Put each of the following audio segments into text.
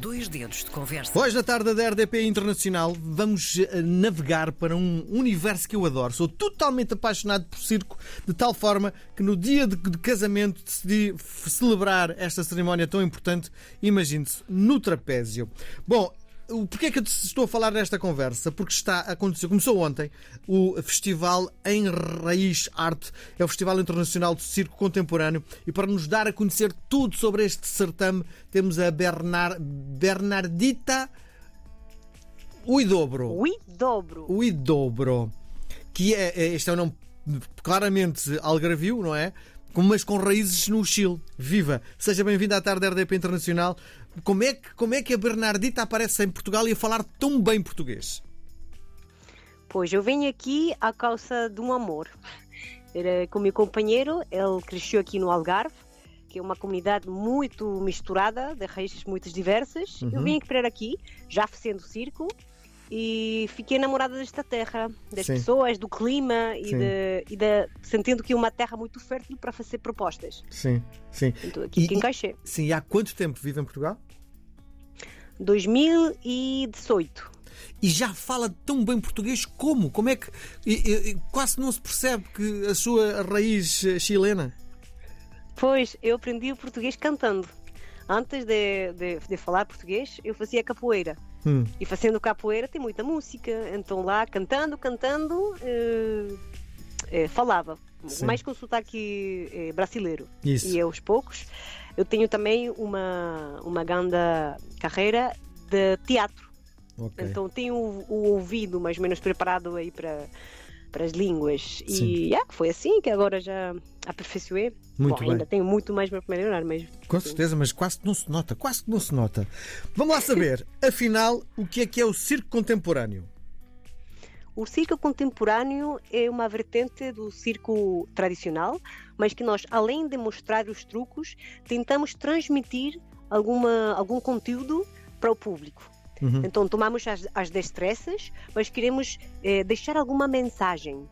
Dois dedos de conversa. Hoje, na tarde da RDP Internacional, vamos eh, navegar para um universo que eu adoro. Sou totalmente apaixonado por circo, de tal forma que no dia de, casamento decidi celebrar esta cerimónia tão importante, imagine-se, no trapézio. Bom, Porquê é que eu estou a falar nesta conversa? Porque está a acontecer, começou ontem, o Festival em Raiz Arte, é o Festival Internacional de Circo Contemporâneo, e para nos dar a conhecer tudo sobre este certame, temos a Bernard, Bernardita Uidobro. Uidobro. Uidobro. Que é, é, este é um nome claramente algarvio, não é? Mas com raízes no Chile. Viva! Seja bem-vindo à tarde da RDP Internacional. Como é, que, como é que a Bernardita aparece em Portugal e a falar tão bem português? Pois, eu venho aqui à causa de um amor. Era com o meu companheiro, ele cresceu aqui no Algarve, que é uma comunidade muito misturada, de raízes muito diversas. Uhum. Eu vim para aqui, já fazendo circo, e fiquei enamorada desta terra, das Sim. pessoas, do clima e, de, e de, sentindo que é uma terra muito fértil para fazer propostas. Sim, sim. Então aqui e, encaixei. Sim, e há quanto tempo vive em Portugal? 2018. E já fala tão bem português como? Como é que e, e, quase não se percebe que a sua raiz eh, chilena? Pois, eu aprendi o português cantando. Antes de, de, de falar português, eu fazia capoeira. Hum. E fazendo capoeira tem muita música, então lá cantando, cantando, eh, eh, falava, Sim. mais com sotaque eh, brasileiro. Isso. E aos poucos eu tenho também uma, uma grande carreira de teatro. Okay. Então tenho o, o ouvido mais ou menos preparado aí para para as línguas. Sim. E yeah, foi assim que agora já aperfeiçoei. Muito Bom, bem. ainda tenho muito mais para melhorar, mas. Com certeza, mas quase que não se nota, quase que não se nota. Vamos lá saber, afinal, o que é que é o circo contemporâneo? O circo contemporâneo é uma vertente do circo tradicional, mas que nós, além de mostrar os truques, tentamos transmitir alguma, algum conteúdo para o público. Uhum. Então tomamos as, as destrezas, mas queremos eh, deixar alguma mensagem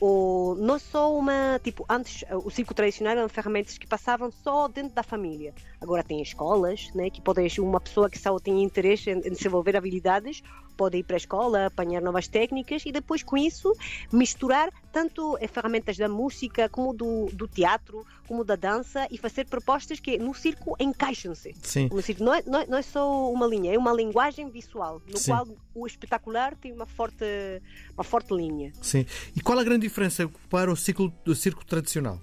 ou não só uma tipo antes o circo tradicional eram ferramentas que passavam só dentro da família agora tem escolas né que podem uma pessoa que só tem interesse em, em desenvolver habilidades pode ir para a escola, apanhar novas técnicas e depois com isso misturar tanto as ferramentas da música como do, do teatro, como da dança e fazer propostas que no circo encaixam-se. Sim. No circo não é, não, é, não é só uma linha, é uma linguagem visual, no Sim. qual o espetacular tem uma forte, uma forte linha. Sim. E qual a grande diferença para o ciclo do circo tradicional?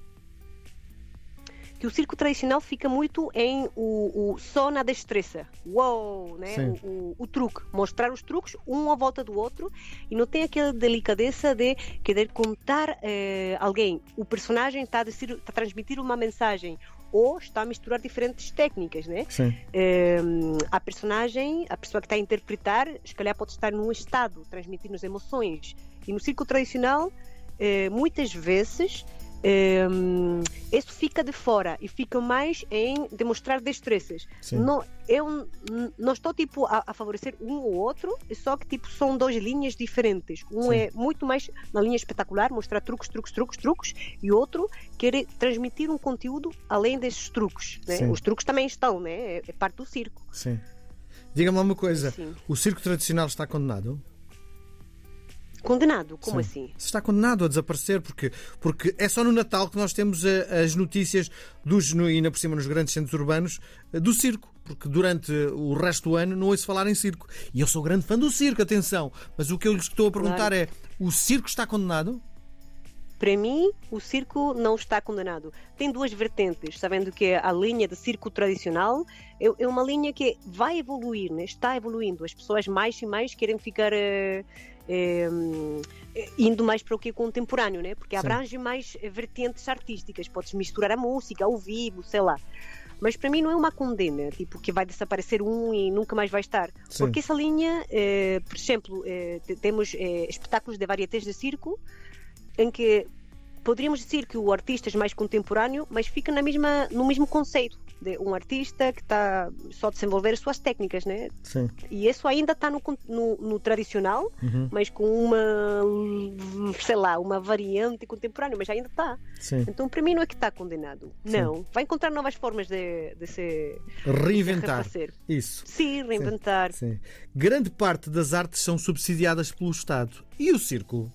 Que o circo tradicional fica muito em o, o só na destreza. Uou, né? O, o, o, truque, mostrar os truques um à volta do outro e não tem aquela delicadeza de querer contar eh, alguém. O personagem está a, está a transmitir uma mensagem ou está a misturar diferentes técnicas, né? Sim. Eh, a personagem, a pessoa que está a interpretar, se calhar pode estar num estado, transmitindo emoções. E no circo tradicional, eh, muitas vezes um, isso fica de fora e fica mais em demonstrar destrezas. Não, eu não estou tipo a, a, favorecer um ou outro, só que tipo são duas linhas diferentes. Um Sim. é muito mais na linha espetacular, mostrar truques, truques, truques, truques, e outro quer transmitir um conteúdo além desses truques. Né? Os truques também estão, né? é, é parte do circo. Sim. Diga-me uma coisa: Sim. o circo tradicional está condenado? Condenado? Como Sim. assim? Está condenado a desaparecer porque, porque é só no Natal que nós temos eh, as notícias dos, no, e ainda por cima nos grandes centros urbanos eh, do circo. Porque durante o resto do ano não ouço falar em circo. E eu sou grande fã do circo, atenção. Mas o que eu lhes estou a perguntar claro. é: o circo está condenado? Para mim, o circo não está condenado. Tem duas vertentes, sabendo que a linha de circo tradicional é, é uma linha que vai evoluir, né? está evoluindo. As pessoas mais e mais querem ficar uh, uh, indo mais para o que é contemporâneo, né? porque Sim. abrange mais vertentes artísticas. Podes misturar a música ao vivo, sei lá. Mas para mim não é uma condena, tipo, que vai desaparecer um e nunca mais vai estar. Sim. Porque essa linha, eh, por exemplo, temos espetáculos de varietés de circo em que poderíamos dizer que o artista é mais contemporâneo, mas fica na mesma, no mesmo conceito de um artista que está só a desenvolver as suas técnicas, né? Sim. E isso ainda está no, no, no, tradicional, uhum. mas com uma, sei lá, uma variante contemporânea, mas ainda está. Então, para mim, não é que está condenado. Sim. Não. Vai encontrar novas formas de, de se reinventar. De se Isso. Sim, reinventar. Sim. Sim. Grande parte das artes são subsidiadas pelo Estado. E o círculo?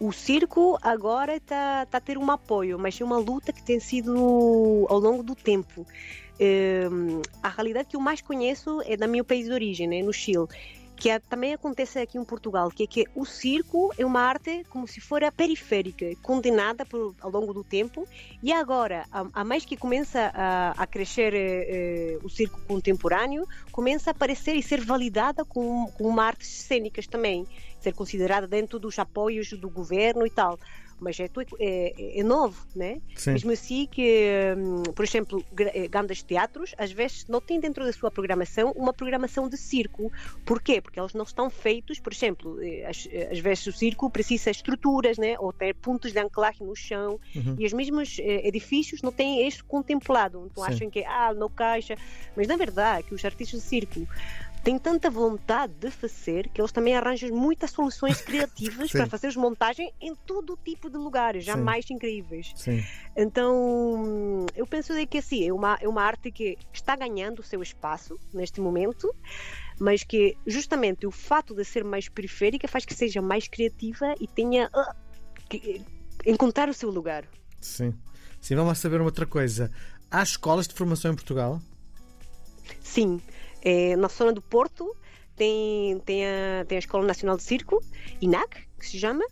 O circo agora está tá a ter um apoio, mas é uma luta que tem sido ao longo do tempo. Um, a realidade que eu mais conheço é da meu país de origem, né, no Chile que é, também acontece aqui em Portugal, que é que o circo é uma arte como se fora periférica, condenada por, ao longo do tempo, e agora, a, a mais que começa a, a crescer eh, eh, o circo contemporâneo, começa a aparecer e ser validada com, com uma artes cênicas também, ser considerada dentro dos apoios do governo e tal mas é, é, é novo, né? Sim. Mesmo assim que, hum, por exemplo, eh, grandes teatros, às vezes não têm dentro da sua programação uma programação de circo. Porquê? Porque eles não estão feitos, por exemplo, eh, às, eh, às vezes o circo precisa de estruturas, né? Ou ter pontos de anclagem no chão, uhum. e os mesmos edifícios não têm isso contemplado. Então Sim. acham que, ah, não caixa. Mas na verdade, que os artistas de circo têm tanta vontade de fazer que eles também arranjam muitas soluções criativas para fazer montagem em todo tipo de lugares, já Sim. mais incríveis. Sim. Então, eu penso que assim, é uma, é uma arte que está ganhando o seu espaço neste momento, mas que justamente o fato de ser mais periférica faz que seja mais criativa e tenha uh, que, encontrar o seu lugar. Sim. Sim, vamos saber uma outra coisa. Há escolas de formação em Portugal? Sim. É, na zona do Porto tem, tem, a, tem a Escola Nacional de Circo, INAC, que se chama.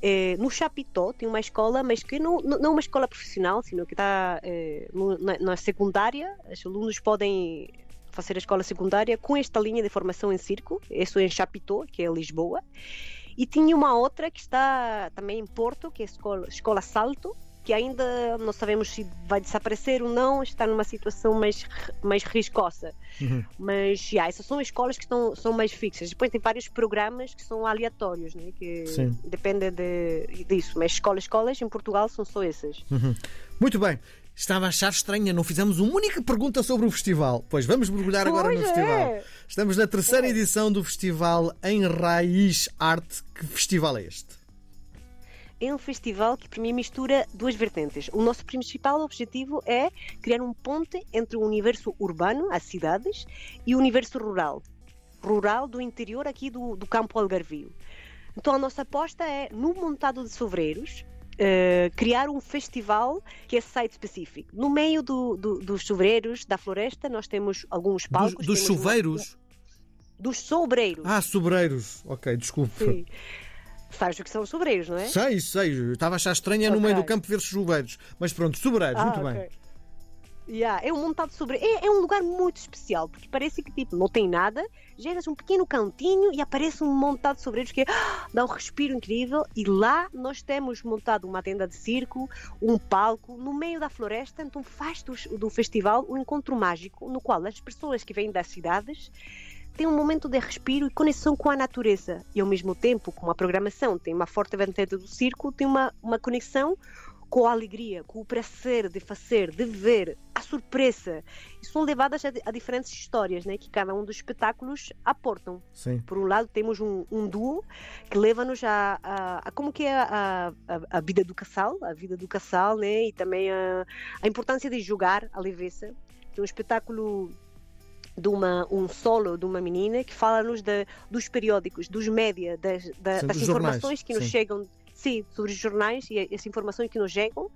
É, no Chapitó tem uma escola, mas que não, não é uma escola profissional, sino que está é, na, na, secundária. Os alunos podem fazer a escola secundária com esta linha de formação em circo. Isso é em Chapitó, que é Lisboa. E tinha uma outra que está também em Porto, que é a Escola, escola Salto, que ainda não sabemos se vai desaparecer ou não, está numa situação mais, mais riscosa. Uhum. Mas já, essas são escolas que estão, são mais fixas. Depois tem vários programas que são aleatórios, né? que Sim. dependem de, disso. Mas escolas, escolas em Portugal são só essas. Uhum. Muito bem. Estava a achar estranha, não fizemos uma única pergunta sobre o festival. Pois vamos mergulhar agora no é. festival. Estamos na terceira é. edição do festival em Raiz Arte. Que festival é este? É um festival que para mim mistura duas vertentes. O nosso principal objetivo é criar um ponte entre o universo urbano, as cidades, e o universo rural. Rural do interior aqui do, do campo algarvio. Então a nossa aposta é, no montado de sobreiros, Uh, criar um festival que é site específico. No meio do, do, dos sobreiros da floresta, nós temos alguns palcos. Dos, dos chuveiros? Uma... Dos sobreiros. Ah, sobreiros. Ok, desculpe. Sim. Sabes o que são os sobreiros, não é? Sei, sei. estava a achar estranho okay. no meio do campo ver chuveiros. Mas pronto, sobreiros, ah, muito okay. bem. Yeah, é um montado sobre. É, é, um lugar muito especial, porque parece que tipo, não tem nada, chegas um pequeno cantinho e aparece um montado de sobreiros que ah, dá um respiro incrível. E lá nós temos montado uma tenda de circo, um palco no meio da floresta. Então faz do, do festival um encontro mágico no qual as pessoas que vêm das cidades tem um momento de respiro e conexão com a natureza. E ao mesmo tempo, com a programação, tem uma forte vertente do circo, tem uma, uma conexão com a alegria, com o prazer de fazer, de ver, a surpresa. E são levadas a, a diferentes histórias né, que cada um dos espetáculos aportam. Sim. Por um lado, temos um, um duo que leva-nos a, a, a, como que é a, a, vida do casal, a vida do casal, né, e também a, a importância de jogar a leveza. Tem um espetáculo de uma, um solo de uma menina que fala-nos dos periódicos, dos média, das, da, das informações jornais, que nos sim. chegam sim, sobre os jornais e as informações que nos chegam.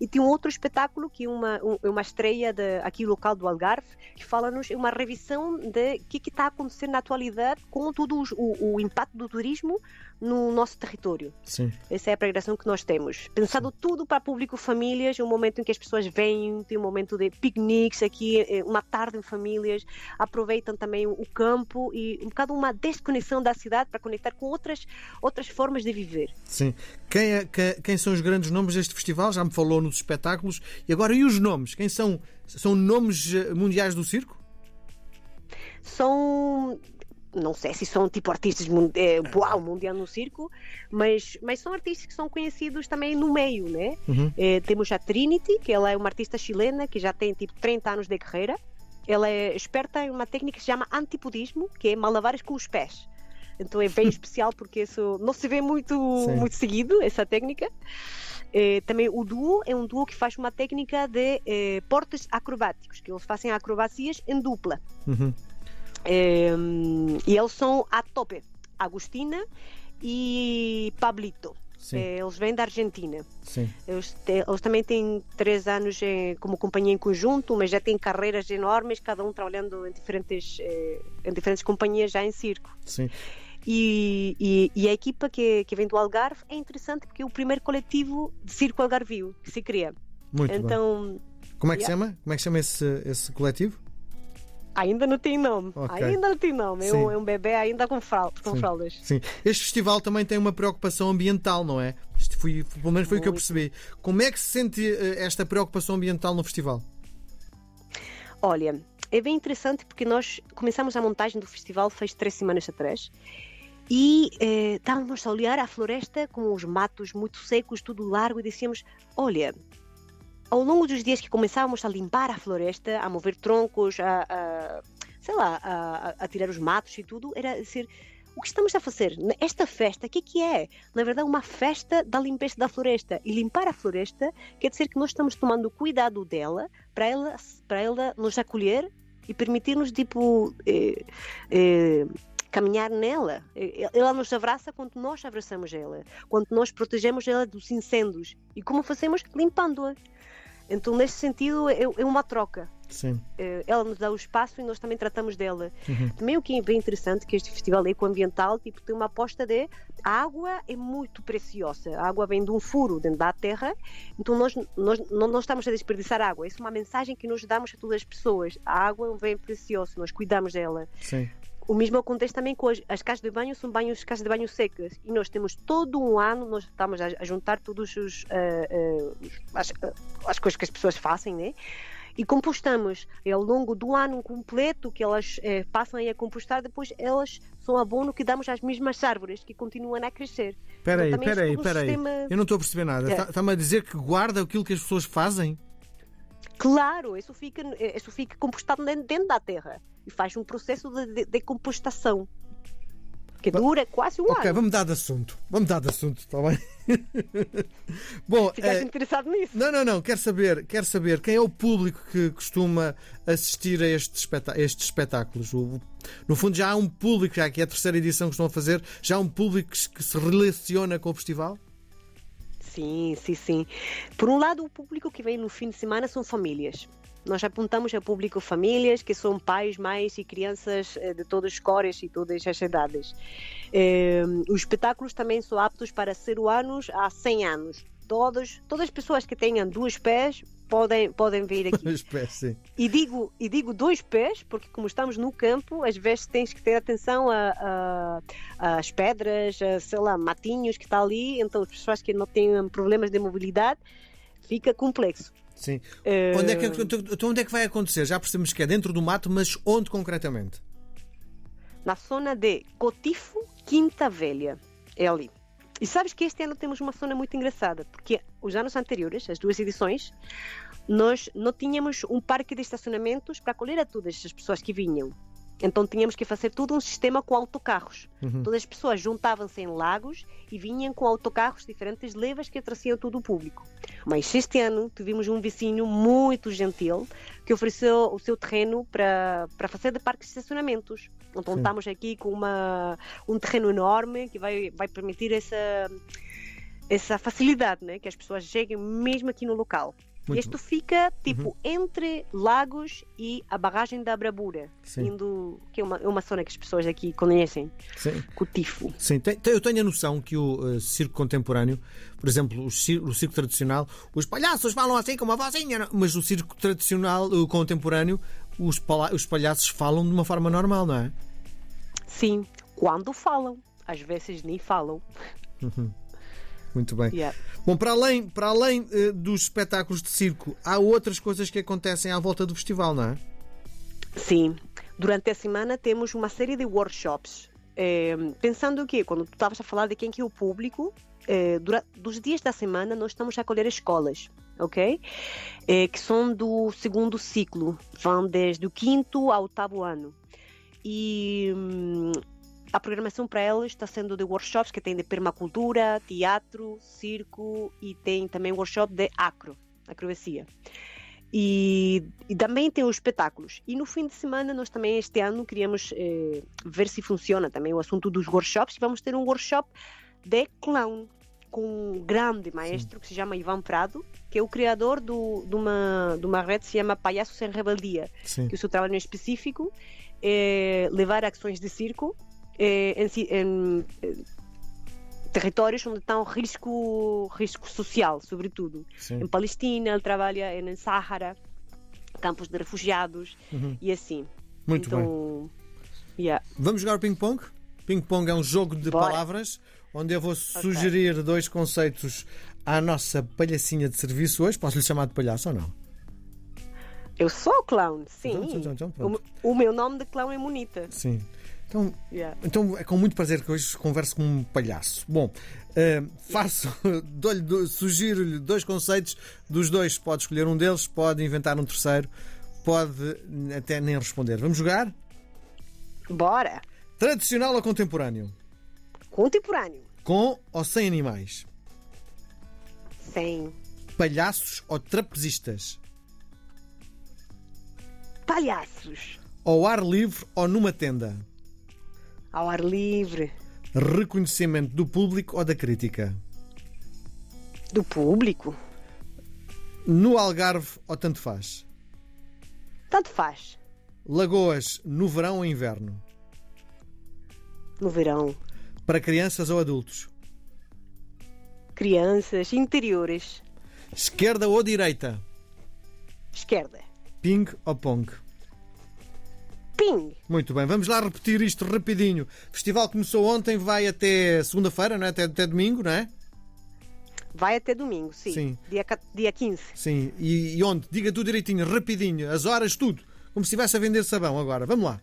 E tem um outro espetáculo que é uma, um, é uma estreia de, aqui local do Algarve, que fala-nos uma revisão de o que, que está acontecendo na atualidade com todo o, o impacto do turismo no nosso território. Sim. Essa é a programação que nós temos. Pensado Sim. tudo para público famílias, um momento em que as pessoas vêm, tem um momento de piqueniques aqui, eh, uma tarde em famílias, aproveitam também o campo e um bocado uma desconexão da cidade para conectar com outras, outras formas de viver. Sim. Quem, é, quem são os grandes nomes deste festival? Já me falou nos espetáculos. E agora, e os nomes? Quem são? São nomes eh, mundiais do circo? São não sei se são tipo artistas é, uau, mundial no circo, mas, mas são artistas que são conhecidos também no meio, né? Uhum. É, temos a Trinity, que ela é uma artista chilena que já tem tipo 30 anos de carreira. Ela é experta em uma técnica que se chama antipodismo, que é malabares com os pés. Então é bem especial porque isso não se vê muito, muito seguido, essa técnica. É, também o duo é um duo que faz uma técnica de é, portes acrobáticos, que eles fazem acrobacias em dupla. Uhum. É, e eles são a tope. Agostina e Pablito. É, eles vêm da Argentina. Eles, te, eles, também têm três anos em, como companhia em conjunto, mas já têm carreiras enormes, cada um trabalhando em diferentes, eh, em diferentes companhias já em circo. Sim. E, e, e, a equipa que, que vem do Algarve é interessante porque é o primeiro coletivo de circo algarvio que se cria. Muito então, bem. Como é que yeah. chama? Como é que chama esse, esse coletivo? Ainda não tem nome. Okay. Ainda não tem nome. É um, é um, bebê ainda com, fraldas, com Sim. fraldas. Sim. Este festival também tem uma preocupação ambiental, não é? Isto foi, pelo menos foi Muito. o que eu percebi. Como é que se sente eh, esta preocupação ambiental no festival? Olha, é bem interessante porque nós começamos a montagem do festival faz três semanas atrás e eh, estávamos a olhar a floresta com os matos muito secos, tudo largo, e dizíamos: Olha, ao longo dos dias que começávamos a limpar a floresta, a mover troncos, a, a sei lá, a, a, tirar os matos e tudo, era dizer. O que estamos a fazer? Esta festa, o que, é que é? Na verdade, uma festa da limpeza da floresta. E limpar a floresta quer dizer que nós estamos tomando cuidado dela para ela, para ela nos acolher e permitir-nos, tipo, eh, eh, caminhar nela. Ela nos abraça quando nós abraçamos ela, quando nós protegemos ela dos incêndios. E como fazemos? Limpando-a. Então, nesse sentido, é, é, uma troca. Sim. É, ela nos dá o espaço e nós também tratamos dela. Uhum. Também o que é bem interessante que este festival ecoambiental tipo, tem uma aposta de a água é muito preciosa. A água vem de um furo dentro da terra, então nós, nós não, não estamos a desperdiçar água. Isso é uma mensagem que nós damos a todas as pessoas. A água é um bem precioso, nós cuidamos dela. Sim. O mesmo acontece também com as, as casas de banho, são banhos, casas de banho secas. E nós temos todo um ano, nós estamos a, a juntar todos os, uh, uh, as, uh, as coisas que as pessoas fazem, né? E compostamos. E ao longo do ano completo que elas passam a compostar, depois elas são abono que damos às mesmas árvores que continuam a crescer. Espera então, aí, espera aí, espera aí. Eu não estou a perceber nada. É. Está-me a dizer que guarda aquilo que as pessoas fazem? Claro, isso fica, isso fica compostado dentro da terra e faz um processo de decompostação que dura quase um okay, ano. Ok, vamos dar de assunto. Vamos dar de assunto, está bem? Bom, Ficaste é... interessado nisso? Não, não, não. Quero saber, quero saber quem é o público que costuma assistir a estes, estes espetáculos. O... No fundo, já há um público, já que é a terceira edição que estão a fazer, já há um público que se relaciona com o festival? Sim, sim, sim. Por um lado, o público que vem no fim de semana são famílias. Nós apontamos a público famílias que são pais, mães e crianças eh, de todas as cores e todas as idades. Eh, os espetáculos também são aptos para ser anos a 100 anos. Todos, todas as pessoas que tenham dois pés podem, podem vir aqui. Dois pés, sim. E digo, e digo dois pés, porque como estamos no campo, às vezes tens que ter atenção às pedras, a, sei lá, matinhos que está ali, então as pessoas que não têm problemas de mobilidade, fica complexo. Sim. Uh... Onde, é que, então onde é que vai acontecer? Já percebemos que é dentro do mato, mas onde concretamente? Na zona de Cotifo, Quinta Velha. É ali. E sabes que este ano temos uma zona muito engraçada, porque os anos anteriores, as duas edições, nós não tínhamos um parque de estacionamentos para acolher a todas as pessoas que vinham. Então tínhamos que fazer todo um sistema com autocarros. Uhum. Todas as pessoas juntavam-se em lagos e vinham com autocarros diferentes levas que traziam todo o público. Mas este ano tivemos um vizinho muito gentil que ofereceu o seu terreno para, para fazer de parques de estacionamentos. Então Sim. estamos aqui com uma, um terreno enorme que vai, vai permitir essa, essa facilidade, né? que as pessoas cheguem mesmo aqui no local. Muito Isto fica tipo uhum. entre Lagos e a barragem da Brabura, indo, que é uma, é uma zona que as pessoas aqui conhecem, Sim. Cotifo. Sim, eu tenho a noção que o uh, circo contemporâneo, por exemplo, o circo, o circo, tradicional, os palhaços falam assim com uma vozinha, mas o circo tradicional, o contemporâneo, os, os palhaços falam de uma forma normal, não é? Sim, quando falam, às vezes nem falam. Uhum. Muito bem. Yeah. Bom, para além, para além uh, dos espetáculos de circo, há outras coisas que acontecem à volta do festival, não é? Sim. Durante a semana temos uma série de workshops. É, pensando que, quando tu estavas a falar de quem que é o público, é, durante, dos dias da semana nós estamos a acolher escolas, ok? É, que são do segundo ciclo, vão desde o quinto ao oitavo ano. E hum, a programação para elas está sendo de workshops que tem de permacultura, teatro, circo e tem também workshop de acro, acrobacia. E, e, também tem os espetáculos. E no fim de semana, nós também este ano queríamos eh, ver se funciona também o assunto dos workshops. Vamos ter um workshop de clown com um grande maestro que se chama Ivan Prado, que é o criador do, de, uma, de uma rede que se chama Palhaços Sem Rebeldia, Sim. que o seu trabalho em específico é levar ações de circo eh, em, em, em territórios onde está um risco, risco social, sobretudo. Sim. Em Palestina, ele trabalha em Sáhara, campos de refugiados uhum. e assim. Muito então, bem. Yeah. Vamos jogar ping-pong? Ping-pong é um jogo de Bora. palavras onde eu vou sugerir okay. dois conceitos à nossa palhacinha de serviço hoje. Posso lhe chamar de palhaço ou não? Eu sou clown, sim. Então, então, então, o, o, meu nome de clown é Monita. Sim. Então, yeah. então é com muito prazer que hoje converso com um palhaço. Bom, uh, faço, yeah. sugiro-lhe dois conceitos, dos dois pode escolher um deles, pode inventar um terceiro, pode até nem responder. Vamos jogar? Bora! Tradicional ou contemporâneo? Contemporâneo. Com ou sem animais? Sem. Palhaços ou trapezistas? Palhaços. Ao ar livre ou numa tenda? ao ar livre. Reconhecimento do público ou da crítica? Do público. No Algarve ou tanto faz? Tanto faz. Lagoas no verão ou inverno? No verão. Para crianças ou adultos? Crianças, interiores. Esquerda ou direita? Esquerda. Ping ou pong? Ping. Muito bem, vamos lá repetir isto rapidinho. O festival começou ontem, vai até segunda-feira, não é? Até, até domingo, não é? Vai até domingo, sim. sim. Dia, dia 15. Sim, e, e onde? Diga tudo direitinho, rapidinho, as horas, tudo. Como se estivesse a vender sabão agora. Vamos lá.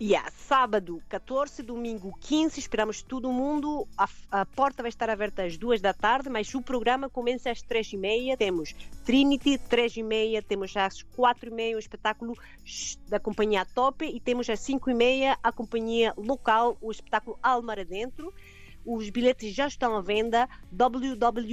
Yeah, sábado 14, domingo 15, esperamos todo mundo. A, a, porta vai estar aberta às 2 da tarde, mas o programa começa às 3 e meia. Temos Trinity, 3 e meia, temos às 4 e meia o espetáculo da companhia Top e temos às 5 e meia a companhia local, o espetáculo Almar Adentro. Os bilhetes já estão à venda www.bol.pt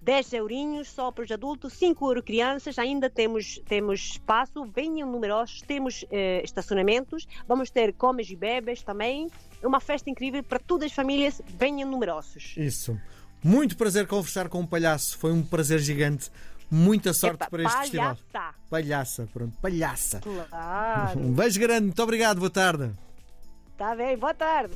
10 eurinhos só para os adultos, 5 euros crianças, ainda temos, temos espaço, venham numerosos, temos eh, estacionamentos, vamos ter comes e bebes também. É uma festa incrível para todas as famílias, venham numerosos. Isso. Muito prazer conversar com um palhaço, foi um prazer gigante. Muita sorte Epa, para este palhaça. festival. Palhaça, pronto, palhaça. Claro. Um beijo grande, muito obrigado, boa tarde. Está bem, boa tarde.